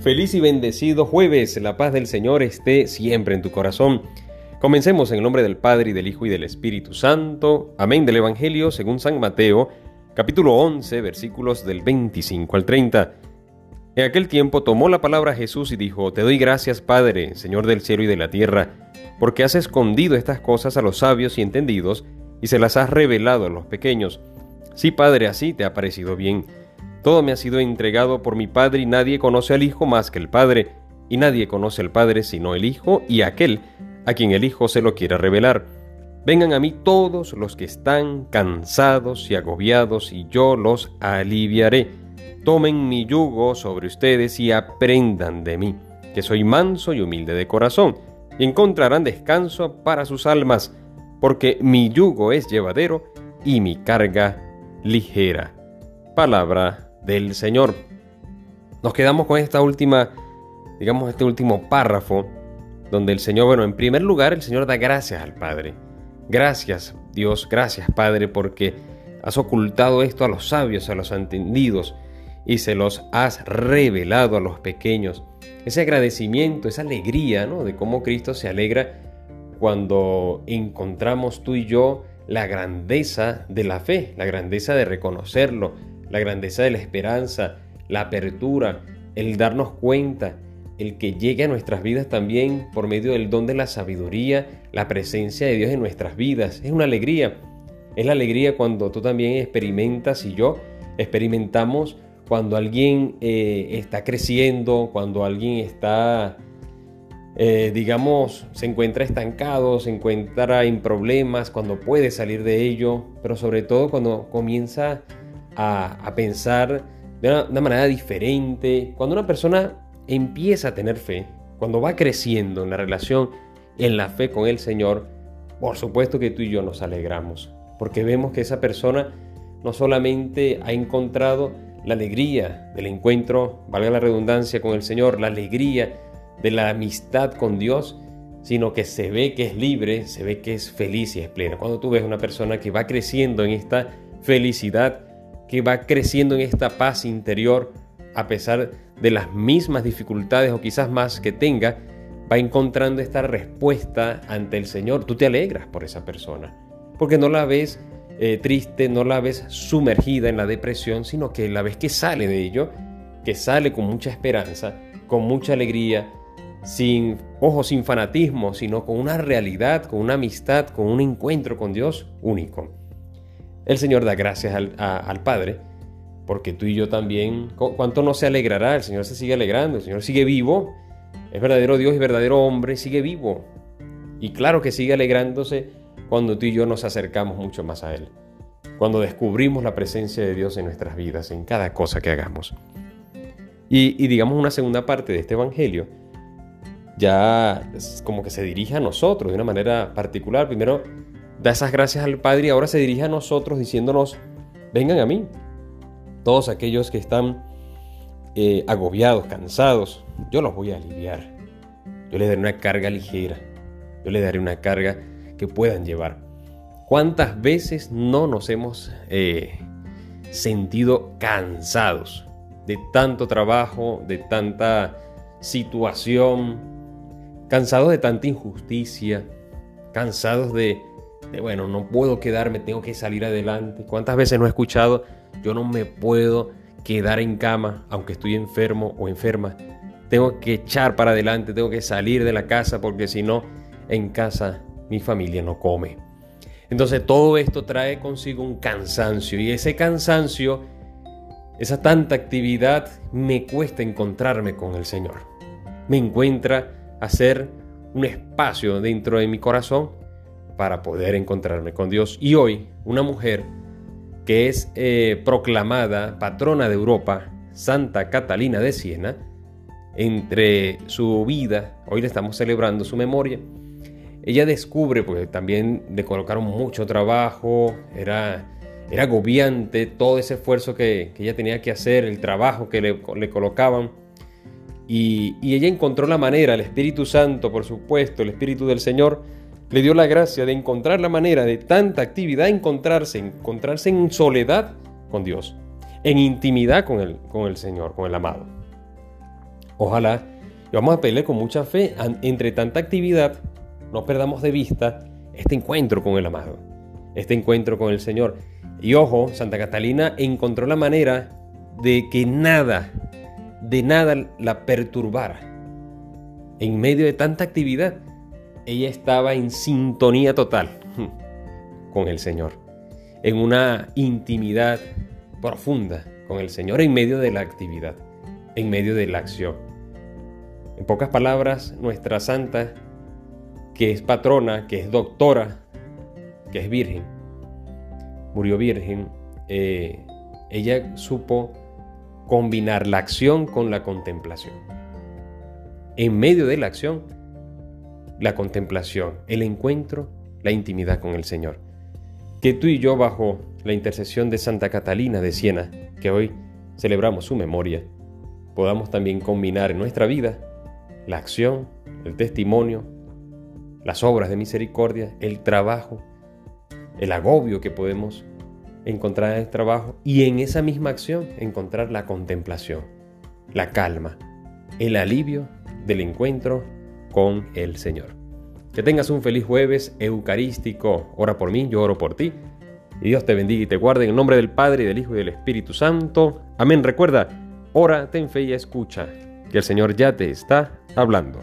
Feliz y bendecido jueves, la paz del Señor esté siempre en tu corazón. Comencemos en el nombre del Padre y del Hijo y del Espíritu Santo. Amén del Evangelio según San Mateo, capítulo 11, versículos del 25 al 30. En aquel tiempo tomó la palabra Jesús y dijo, Te doy gracias, Padre, Señor del cielo y de la tierra, porque has escondido estas cosas a los sabios y entendidos, y se las has revelado a los pequeños. Sí, Padre, así te ha parecido bien. Todo me ha sido entregado por mi Padre y nadie conoce al Hijo más que el Padre, y nadie conoce al Padre sino el Hijo y aquel a quien el Hijo se lo quiera revelar. Vengan a mí todos los que están cansados y agobiados, y yo los aliviaré. Tomen mi yugo sobre ustedes y aprendan de mí, que soy manso y humilde de corazón, y encontrarán descanso para sus almas, porque mi yugo es llevadero y mi carga ligera. Palabra del Señor. Nos quedamos con esta última, digamos, este último párrafo, donde el Señor, bueno, en primer lugar, el Señor da gracias al Padre. Gracias, Dios, gracias, Padre, porque has ocultado esto a los sabios, a los entendidos, y se los has revelado a los pequeños. Ese agradecimiento, esa alegría, ¿no? De cómo Cristo se alegra cuando encontramos tú y yo la grandeza de la fe, la grandeza de reconocerlo, la grandeza de la esperanza, la apertura, el darnos cuenta, el que llegue a nuestras vidas también por medio del don de la sabiduría, la presencia de Dios en nuestras vidas. Es una alegría. Es la alegría cuando tú también experimentas y yo experimentamos cuando alguien eh, está creciendo, cuando alguien está, eh, digamos, se encuentra estancado, se encuentra en problemas, cuando puede salir de ello, pero sobre todo cuando comienza a, pensar de una, manera diferente. Cuando una persona empieza a tener fe, cuando va creciendo en la relación, en la fe con el Señor, por supuesto que tú y yo nos alegramos, porque vemos que esa persona no solamente ha encontrado la alegría del encuentro, valga la redundancia, con el Señor, la alegría de la amistad con Dios, sino que se ve que es libre, se ve que es feliz y es plena. Cuando tú ves una persona que va creciendo en esta felicidad, que va creciendo en esta paz interior a pesar de las mismas dificultades o quizás más que tenga, va encontrando esta respuesta ante el Señor. Tú te alegras por esa persona, porque no la ves eh, triste, no la ves sumergida en la depresión, sino que la ves que sale de ello, que sale con mucha esperanza, con mucha alegría, sin, ojo, sin fanatismo, sino con una realidad, con una amistad, con un encuentro con Dios único. El Señor da gracias al, Padre, porque tú y yo también, ¿cuánto no se alegrará? El Señor se sigue alegrando, el Señor sigue vivo, es verdadero Dios y verdadero hombre, sigue vivo. Y claro que sigue alegrándose cuando tú y yo nos acercamos mucho más a Él, cuando descubrimos la presencia de Dios en nuestras vidas, en cada cosa que hagamos. Y, digamos una segunda parte de este Evangelio, ya como que se dirige a nosotros de una manera particular. Primero, da esas gracias al Padre y ahora se dirige a nosotros diciéndonos, vengan a mí, todos aquellos que están eh, agobiados, cansados, yo los voy a aliviar. Yo les daré una carga ligera, yo les daré una carga que puedan llevar. ¿Cuántas veces no nos hemos eh, sentido cansados de tanto trabajo, de tanta situación, cansados de tanta injusticia, cansados de bueno, no puedo quedarme, tengo que salir adelante. ¿Cuántas veces no he escuchado, yo no me puedo quedar en cama aunque estoy enfermo o enferma? Tengo que echar para adelante, tengo que salir de la casa porque si no, en casa mi familia no come. Entonces todo esto trae consigo un cansancio y ese cansancio, esa tanta actividad, me cuesta encontrarme con el Señor. Me encuentra hacer un espacio dentro de mi corazón para poder encontrarme con Dios. Y hoy, una mujer que es eh, proclamada patrona de Europa, Santa Catalina de Siena, entre su vida, hoy le estamos celebrando su memoria, ella descubre, porque también le colocaron mucho trabajo, era, era agobiante todo ese esfuerzo que, ella tenía que hacer, el trabajo que le, colocaban. Y, y, ella encontró la manera, el Espíritu Santo, por supuesto, el Espíritu del Señor, le dio la gracia de encontrar la manera de tanta actividad, encontrarse, encontrarse en soledad con Dios, en intimidad con el, con el Señor, con el amado. Ojalá, y vamos a pedirle con mucha fe, entre tanta actividad, no perdamos de vista este encuentro con el amado, este encuentro con el Señor. Y ojo, Santa Catalina encontró la manera de que nada, de nada la perturbara. En medio de tanta actividad, ella estaba en sintonía total con el Señor, en una intimidad profunda con el Señor en medio de la actividad, en medio de la acción. En pocas palabras, nuestra santa, que es patrona, que es doctora, que es virgen, murió virgen, eh, ella supo combinar la acción con la contemplación. En medio de la acción, la contemplación, el encuentro, la intimidad con el Señor. Que tú y yo, bajo la intercesión de Santa Catalina de Siena, que hoy celebramos su memoria, podamos también combinar en nuestra vida la acción, el testimonio, las obras de misericordia, el trabajo, el agobio que podemos encontrar en el trabajo y en esa misma acción encontrar la contemplación, la calma, el alivio del encuentro con el Señor. Que tengas un feliz jueves eucarístico. Ora por mí, yo oro por ti. Y Dios te bendiga y te guarde en el nombre del Padre, del Hijo y del Espíritu Santo. Amén. Recuerda, ora, ten fe y escucha, que el Señor ya te está hablando.